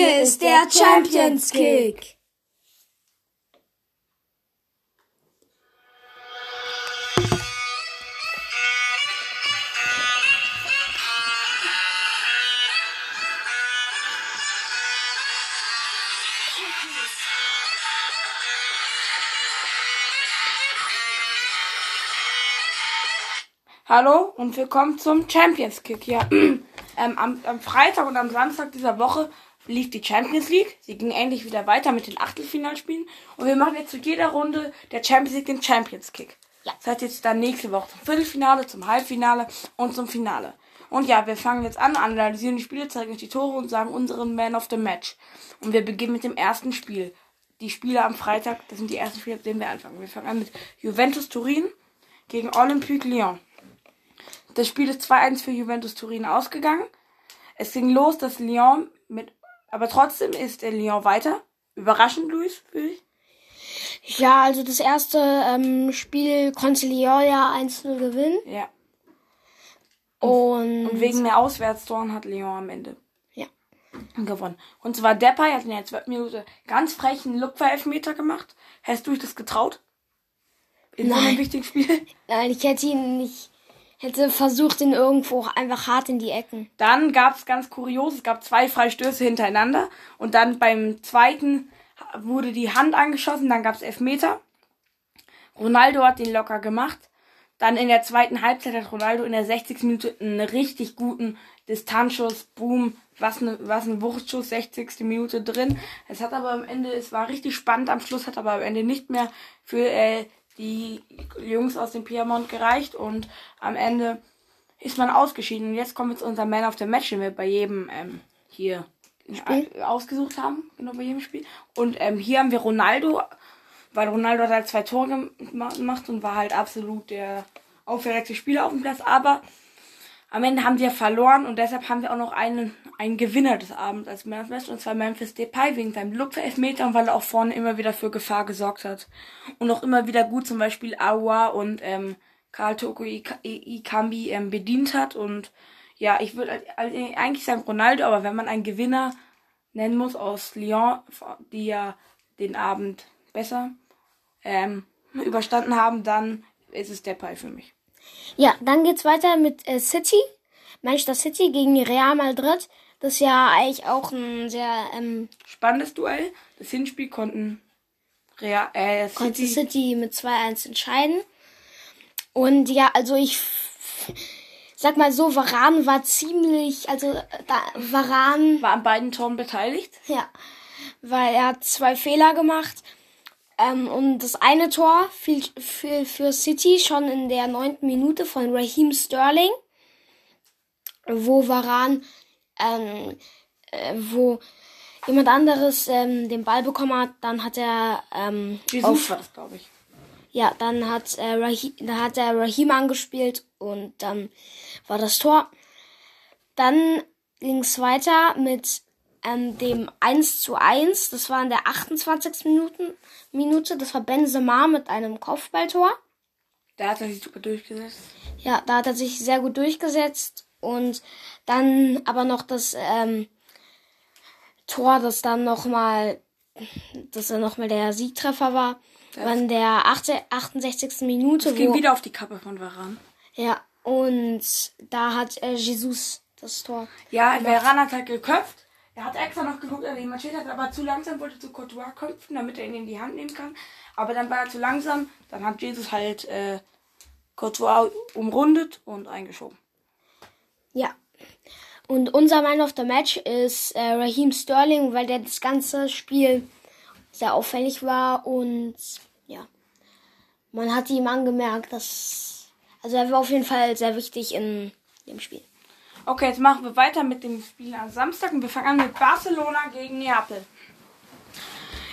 Hier ist der Champions Kick. Hallo und willkommen zum Champions Kick. Ja, ähm, am, am Freitag und am Samstag dieser Woche lief die Champions League. Sie ging endlich wieder weiter mit den Achtelfinalspielen. Und wir machen jetzt zu jeder Runde der Champions League den Champions Kick. Ja. Das heißt jetzt dann nächste Woche zum Viertelfinale, zum Halbfinale und zum Finale. Und ja, wir fangen jetzt an, analysieren die Spiele, zeigen euch die Tore und sagen unseren Man of the Match. Und wir beginnen mit dem ersten Spiel. Die Spiele am Freitag, das sind die ersten Spiele, mit denen wir anfangen. Wir fangen an mit Juventus Turin gegen Olympique Lyon. Das Spiel ist 2-1 für Juventus Turin ausgegangen. Es ging los, dass Lyon mit, aber trotzdem ist der Lyon weiter. Überraschend, Luis, für dich? Ja, also das erste ähm, Spiel konnte Lyon ja 1-0 gewinnen. Ja. Und, Und wegen mehr Auswärtstoren hat Lyon am Ende ja. gewonnen. Und zwar Depay hat in der 12. Minute ganz frech einen Lupfer-Elfmeter gemacht. Hättest du dich das getraut? In so einem Nein. wichtigen Spiel? Nein, ich hätte ihn nicht, hätte versucht, ihn irgendwo einfach hart in die Ecken. Dann gab es ganz kurios, es gab zwei Freistöße hintereinander und dann beim zweiten wurde die Hand angeschossen, dann gab es Elfmeter. Ronaldo hat den locker gemacht. Dann in der zweiten Halbzeit hat Ronaldo in der 60. Minute einen richtig guten Distanzschuss, Boom, was ne, was ein Wuchtschuss, 60. Minute drin. Es hat aber am Ende, es war richtig spannend am Schluss, hat aber am Ende nicht mehr für äh, die Jungs aus dem Piemont gereicht und am Ende ist man ausgeschieden. Und jetzt kommen wir zu unserem Man of the Match, den wir bei jedem ähm, hier äh, ausgesucht haben. Genau, bei jedem Spiel. Und ähm, hier haben wir Ronaldo, weil Ronaldo hat halt zwei Tore gema- gemacht und war halt absolut der auffälligste Spieler auf dem Platz. Aber am Ende haben wir verloren und deshalb haben wir auch noch einen, einen Gewinner des Abends als Man und zwar Memphis Depay wegen seinem Lupfer-Elfmeter und weil er auch vorne immer wieder für Gefahr gesorgt hat. Und auch immer wieder gut zum Beispiel Awa und ähm, Karl Toko Ikambi ähm, bedient hat und ja, ich würde eigentlich sagen Ronaldo, aber wenn man einen Gewinner nennen muss aus Lyon, die ja den Abend besser ähm, überstanden haben, dann ist es Depay für mich. Ja, dann geht's weiter mit äh, City. Manchester City gegen Real Madrid. Das ist ja eigentlich auch ein sehr ähm, Spannendes Duell. Das Hinspiel konnten Real, äh, konnte City, City mit 2-1 entscheiden. Und ja, also ich sag mal so, Varan war ziemlich, also da, Varan, war an beiden Toren beteiligt. ja, weil er hat zwei Fehler gemacht. Ähm, und das eine Tor fiel für, für City schon in der neunten Minute von Raheem Sterling, wo Varan, ähm, äh, wo jemand anderes ähm, den Ball bekommen hat, dann hat er ähm, war das, glaube ich. ja, dann hat, äh, Rahim, dann hat er Rahim angespielt und dann war das Tor. Dann ging es weiter mit ähm, dem 1 zu 1. Das war in der 28. Minuten, Minute. Das war Benzema mit einem Kopfballtor. Da hat er sich super durchgesetzt. Ja, da hat er sich sehr gut durchgesetzt. Und dann aber noch das ähm, Tor, das dann nochmal, dass er nochmal der Siegtreffer war. War in der 8, 68. Minute. Es ging wieder auf die Kappe von Varan. Ja, und da hat äh, Jesus das Tor. Ja, Varan hat halt geköpft. Er hat extra noch geguckt, dass er jemand steht, hat aber zu langsam, wollte zu Courtois köpfen, damit er ihn in die Hand nehmen kann. Aber dann war er zu langsam. Dann hat Jesus halt äh, Courtois umrundet und eingeschoben. Ja. Und unser Man of the Match ist äh, Raheem Sterling, weil der das ganze Spiel sehr auffällig war und ja, man hat ihm angemerkt, dass also er war auf jeden Fall sehr wichtig in dem Spiel. Okay, jetzt machen wir weiter mit dem Spiel am Samstag und wir fangen an mit Barcelona gegen Neapel.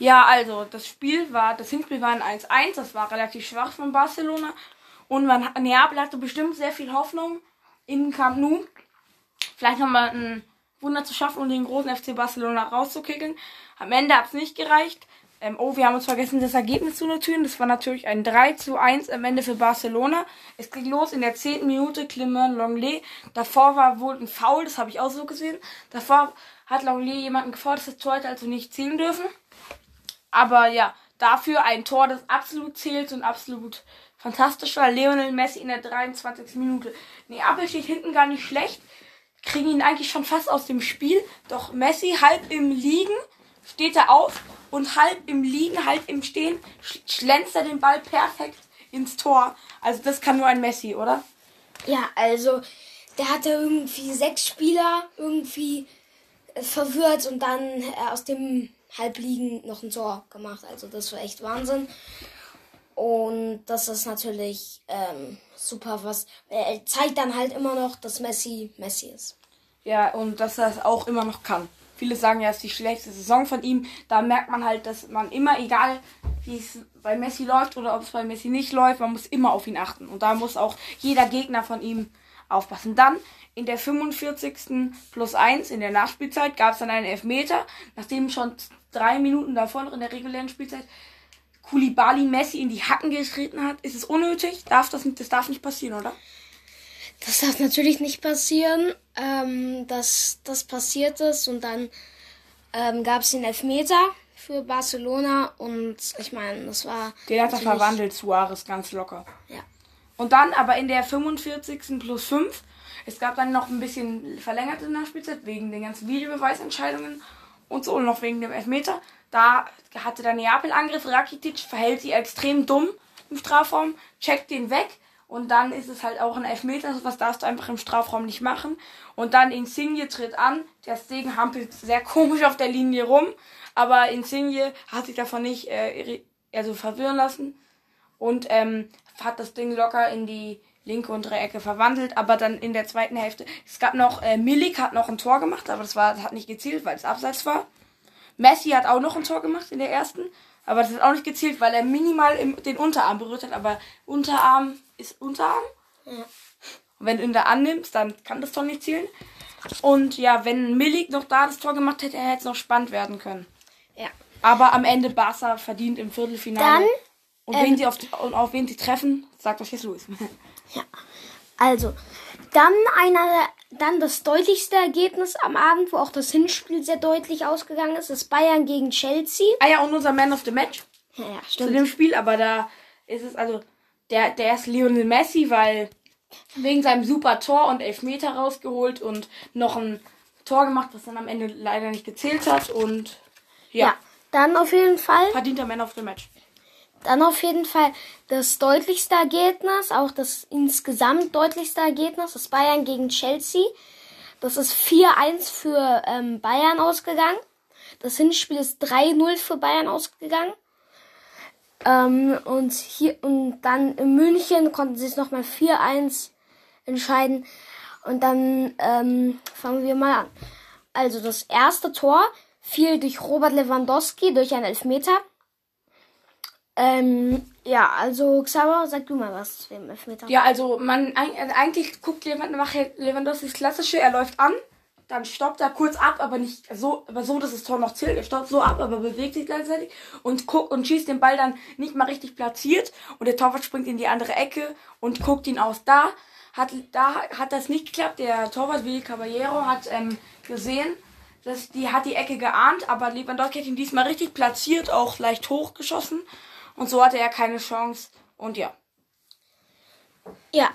Ja, also das Spiel war, das Hinspiel war ein 1-1, das war relativ schwach von Barcelona und man, Neapel hatte bestimmt sehr viel Hoffnung in Camp Nou, vielleicht nochmal ein Wunder zu schaffen und den großen FC Barcelona rauszukickeln. Am Ende hat es nicht gereicht. Ähm, oh, wir haben uns vergessen, das Ergebnis zu notieren. Das war natürlich ein 3 zu 1 am Ende für Barcelona. Es ging los in der 10. Minute, Clement Longley. Davor war wohl ein Foul, das habe ich auch so gesehen. Davor hat Longley jemanden gefordert, das Tor hätte also nicht zählen dürfen. Aber ja, dafür ein Tor, das absolut zählt und absolut fantastisch war. Lionel Messi in der 23. Minute. Neapel steht hinten gar nicht schlecht. Kriegen ihn eigentlich schon fast aus dem Spiel. Doch Messi halb im Liegen steht er auf und halb im Liegen, halb im Stehen schlänzt er den Ball perfekt ins Tor. Also das kann nur ein Messi, oder? Ja, also der hatte irgendwie sechs Spieler irgendwie äh, verwirrt und dann äh, aus dem Halbliegen noch ein Tor gemacht. Also das war echt Wahnsinn. Und das ist natürlich ähm, super, was er zeigt dann halt immer noch, dass Messi Messi ist. Ja, und dass er es auch immer noch kann. Viele sagen ja, es ist die schlechteste Saison von ihm. Da merkt man halt, dass man immer, egal wie es bei Messi läuft oder ob es bei Messi nicht läuft, man muss immer auf ihn achten. Und da muss auch jeder Gegner von ihm aufpassen. Dann in der 45. plus 1 in der Nachspielzeit gab es dann einen Elfmeter, nachdem schon drei Minuten davor noch in der regulären Spielzeit Kulibali Messi in die Hacken getreten hat. Ist es unnötig? Darf das nicht, das darf nicht passieren, oder? Das darf natürlich nicht passieren, ähm, dass das passiert ist. Und dann ähm, gab es den Elfmeter für Barcelona. Und ich meine, das war. Den hat er verwandelt, Suarez, ganz locker. Ja. Und dann aber in der 45. plus 5. Es gab dann noch ein bisschen verlängerte Nachspielzeit wegen den ganzen Videobeweisentscheidungen und so und noch wegen dem Elfmeter. Da hatte der Neapel-Angriff, Rakitic verhält sich extrem dumm im Strafraum, checkt den weg und dann ist es halt auch ein Elfmeter, was darfst du einfach im Strafraum nicht machen. Und dann Insigne tritt an, der Stegen hampelt sehr komisch auf der Linie rum, aber Insigne hat sich davon nicht äh, also verwirren lassen und ähm, hat das Ding locker in die linke untere Ecke verwandelt, aber dann in der zweiten Hälfte, es gab noch, äh, Milik hat noch ein Tor gemacht, aber das war, das hat nicht gezielt, weil es abseits war. Messi hat auch noch ein Tor gemacht in der ersten, aber das hat auch nicht gezielt, weil er minimal im, den Unterarm berührt hat, aber Unterarm ist Unterarm. Ja. Und wenn du ihn da annimmst, dann kann das Tor nicht zielen. Und ja, wenn Milik noch da das Tor gemacht hätte, hätte es noch spannend werden können. Ja. Aber am Ende Barca verdient im Viertelfinale. Dann, und wen ähm, sie auf, auf wen sie treffen, sagt euch jetzt Luis. Ja. Also, dann einer, dann das deutlichste Ergebnis am Abend, wo auch das Hinspiel sehr deutlich ausgegangen ist, ist Bayern gegen Chelsea. Ah ja, und unser Man of the Match. Ja, ja stimmt. Zu dem Spiel, aber da ist es also, der, der ist Lionel Messi, weil wegen seinem super Tor und Elfmeter rausgeholt und noch ein Tor gemacht, was dann am Ende leider nicht gezählt hat und ja. ja dann auf jeden Fall. Verdienter Man of the Match. Dann auf jeden Fall das deutlichste Ergebnis, auch das insgesamt deutlichste Ergebnis, das Bayern gegen Chelsea. Das ist 4-1 für ähm, Bayern ausgegangen. Das Hinspiel ist 3-0 für Bayern ausgegangen. Ähm, und hier und dann in München konnten sie es nochmal 4-1 entscheiden. Und dann ähm, fangen wir mal an. Also das erste Tor fiel durch Robert Lewandowski durch einen Elfmeter. Ähm, ja, also Xaver, sag du mal was zu dem Elfmeter. Ja, also man also eigentlich guckt Lewandowski das klassische, er läuft an, dann stoppt er kurz ab, aber nicht so, aber so, dass das Tor noch zählt. Er stoppt so ab, aber bewegt sich gleichzeitig und guckt und schießt den Ball dann nicht mal richtig platziert und der Torwart springt in die andere Ecke und guckt ihn aus. Da hat da hat das nicht geklappt. Der Torwart Willi Caballero hat ähm, gesehen, dass die hat die Ecke geahnt, aber Lewandowski hat ihn diesmal richtig platziert, auch leicht hochgeschossen und so hatte er keine Chance. Und ja. Ja.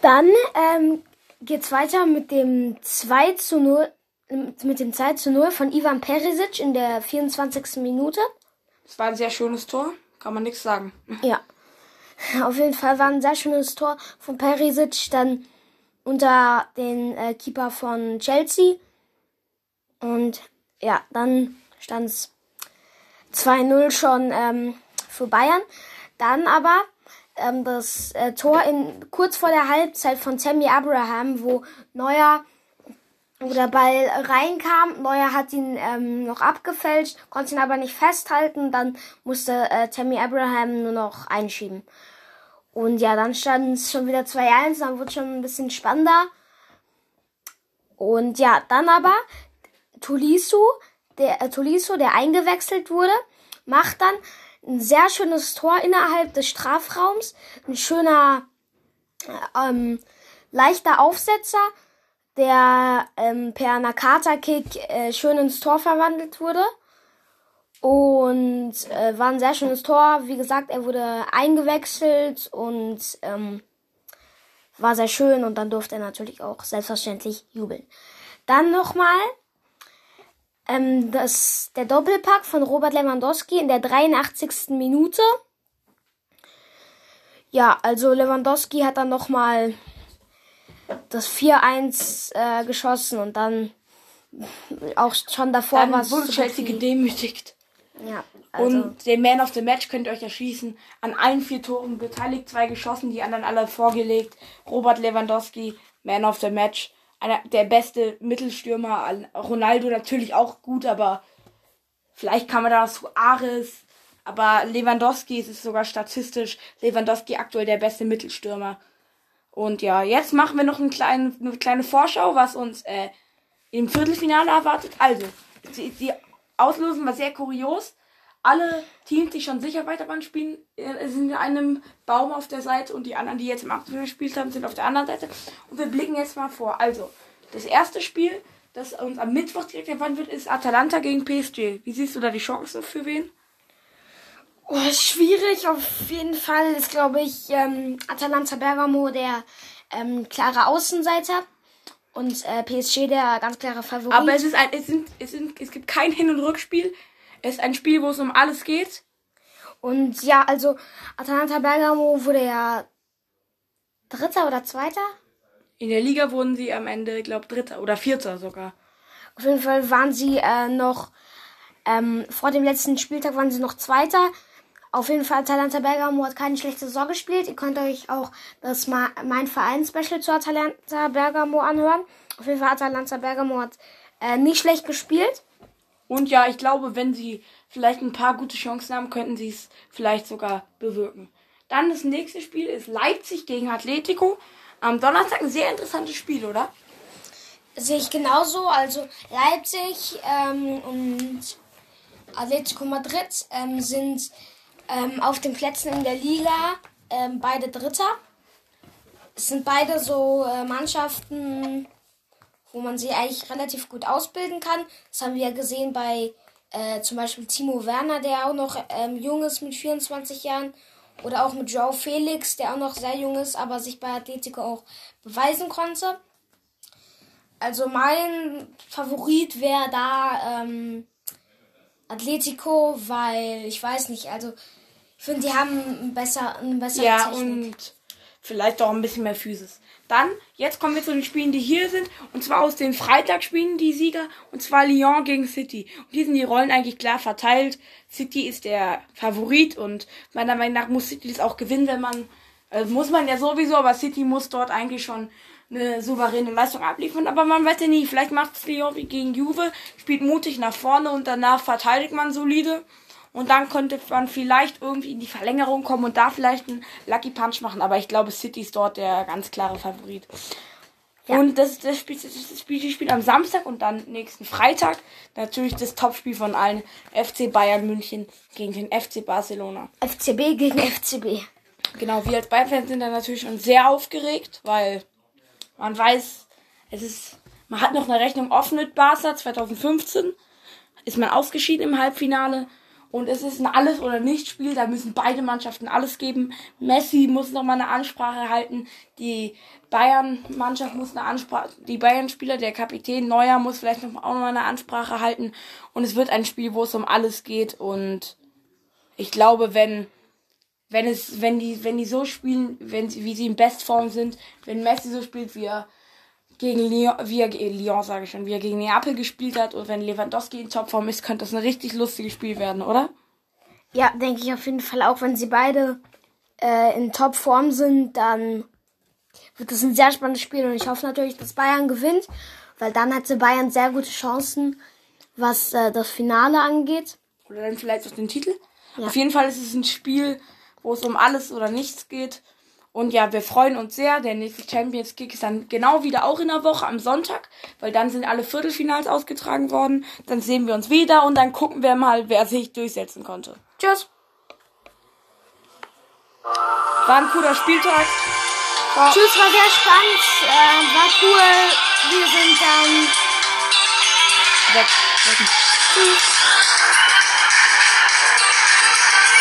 Dann ähm, geht's weiter mit dem 2 zu 0, mit dem 2 zu 0 von Ivan Perisic in der 24. Minute. Das war ein sehr schönes Tor, kann man nichts sagen. Ja. Auf jeden Fall war ein sehr schönes Tor von Perisic dann unter den äh, Keeper von Chelsea. Und ja, dann stand es 2-0 schon ähm, für Bayern. Dann aber ähm, das äh, Tor in kurz vor der Halbzeit von Sammy Abraham, wo Neuer wo der Ball reinkam. Neuer hat ihn ähm, noch abgefälscht, konnte ihn aber nicht festhalten. Dann musste äh, Tammy Abraham nur noch einschieben. Und ja, dann stand es schon wieder 2-1, dann wurde schon ein bisschen spannender. Und ja, dann aber Tolisso, der äh, der eingewechselt wurde, macht dann ein sehr schönes Tor innerhalb des Strafraums. Ein schöner, ähm, leichter Aufsetzer, der ähm, per Nakata-Kick äh, schön ins Tor verwandelt wurde. Und äh, war ein sehr schönes Tor. Wie gesagt, er wurde eingewechselt und ähm, war sehr schön und dann durfte er natürlich auch selbstverständlich jubeln. Dann nochmal ähm, das, der Doppelpack von Robert Lewandowski in der 83. Minute. Ja, also Lewandowski hat dann nochmal das 4-1 äh, geschossen und dann auch schon davor Dann war es wurde Chelsea gedemütigt. Ja, also Und den Man of the Match könnt ihr euch erschießen. An allen vier Toren beteiligt, zwei geschossen, die anderen alle vorgelegt. Robert Lewandowski, Man of the Match. Einer, der beste Mittelstürmer. Ronaldo natürlich auch gut, aber vielleicht kann man da zu Ares. Aber Lewandowski es ist sogar statistisch. Lewandowski aktuell der beste Mittelstürmer. Und ja, jetzt machen wir noch einen kleinen, eine kleine Vorschau, was uns äh, im Viertelfinale erwartet. Also, die, die Auslosung war sehr kurios. Alle Teams, die schon sicher Weiterbahn spielen, äh, sind in einem Baum auf der Seite und die anderen, die jetzt im Achtelfinale gespielt haben, sind auf der anderen Seite. Und wir blicken jetzt mal vor. Also, das erste Spiel, das uns am Mittwoch direkt erwarten wird, ist Atalanta gegen PSG. Wie siehst du da die Chancen für wen? Oh, schwierig auf jeden Fall ist, glaube ich, ähm, Atalanta Bergamo der ähm, klare Außenseiter und äh, PSG der ganz klare Favorit. Aber es ist ein, es sind, es sind, es gibt kein Hin- und Rückspiel. Es ist ein Spiel, wo es um alles geht. und ja, also Atalanta Bergamo wurde ja Dritter oder Zweiter. In der Liga wurden sie am Ende, glaube Dritter oder Vierter sogar. Auf jeden Fall waren sie äh, noch ähm, vor dem letzten Spieltag waren sie noch Zweiter. Auf jeden Fall Atalanta Bergamo hat keine schlechte Saison gespielt. Ihr könnt euch auch das Ma mein Verein-Special zu Atalanta Bergamo anhören. Auf jeden Fall Atalanta Bergamo hat äh, nicht schlecht gespielt. Und ja, ich glaube, wenn sie vielleicht ein paar gute Chancen haben, könnten sie es vielleicht sogar bewirken. Dann das nächste Spiel ist Leipzig gegen Atletico. Am Donnerstag ein sehr interessantes Spiel, oder? Sehe ich genauso. Also Leipzig ähm, und Atletico Madrid ähm, sind ähm, auf den Plätzen in der Liga ähm, beide Dritter. Es sind beide so äh, Mannschaften, wo man sie eigentlich relativ gut ausbilden kann. Das haben wir ja gesehen bei äh, zum Beispiel Timo Werner, der auch noch ähm, jung ist mit 24 Jahren. Oder auch mit Joao Felix, der auch noch sehr jung ist, aber sich bei Atletico auch beweisen konnte. Also mein Favorit wäre da ähm, Atletico, weil ich weiß nicht, also ich finde, die haben ein besser, eine bessere Ja, Technik. und vielleicht auch ein bisschen mehr Physis. Dann, jetzt kommen wir zu den Spielen, die hier sind. Und zwar aus den Freitagsspielen die Sieger. Und zwar Lyon gegen City. Und hier sind die Rollen eigentlich klar verteilt. City ist der Favorit. Und meiner Meinung nach muss City das auch gewinnen, wenn man, also muss man ja sowieso, aber City muss dort eigentlich schon eine souveräne Leistung abliefern. Aber man weiß ja nie, vielleicht macht es Lyon wie gegen Juve, spielt mutig nach vorne und danach verteidigt man solide. Und dann könnte man vielleicht irgendwie in die Verlängerung kommen und da vielleicht einen Lucky Punch machen. Aber ich glaube, City ist dort der ganz klare Favorit. Ja. Und das, das, Spiel, das, das Spiel, die spielt am Samstag und dann nächsten Freitag. Natürlich das Topspiel von allen. FC Bayern München gegen den FC Barcelona. FCB gegen FCB. Genau, wir als Bayern-Fans sind da natürlich schon sehr aufgeregt, weil man weiß, es ist, man hat noch eine Rechnung offen mit Barca 2015. Ist man ausgeschieden im Halbfinale. Und es ist ein Alles- oder Nicht-Spiel. Da müssen beide Mannschaften alles geben. Messi muss noch mal eine Ansprache halten. Die Bayern-Mannschaft muss eine Ansprache, die Bayern-Spieler, der Kapitän Neuer muss vielleicht noch auch noch mal eine Ansprache halten. Und es wird ein Spiel, wo es um alles geht. Und ich glaube, wenn wenn es, wenn die, wenn die so spielen, wenn sie, wie sie in Bestform sind, wenn Messi so spielt, wie er gegen Lyon, wie er gegen Lyon, sage ich schon, wie er gegen Neapel gespielt hat, und wenn Lewandowski in Topform ist, könnte das ein richtig lustiges Spiel werden, oder? Ja, denke ich auf jeden Fall auch, wenn sie beide äh, in Topform sind, dann wird es ein sehr spannendes Spiel und ich hoffe natürlich, dass Bayern gewinnt, weil dann hätte Bayern sehr gute Chancen, was äh, das Finale angeht. Oder dann vielleicht auch den Titel. Ja. Auf jeden Fall ist es ein Spiel, wo es um alles oder nichts geht. Und ja, wir freuen uns sehr. Der nächste Champions Kick ist dann genau wieder auch in der Woche am Sonntag, weil dann sind alle Viertelfinals ausgetragen worden. Dann sehen wir uns wieder und dann gucken wir mal, wer sich durchsetzen konnte. Tschüss. War ein cooler Spieltag. War Tschüss, war sehr spannend. Äh, war cool. Wir sind dann weg. weg. Tschüss.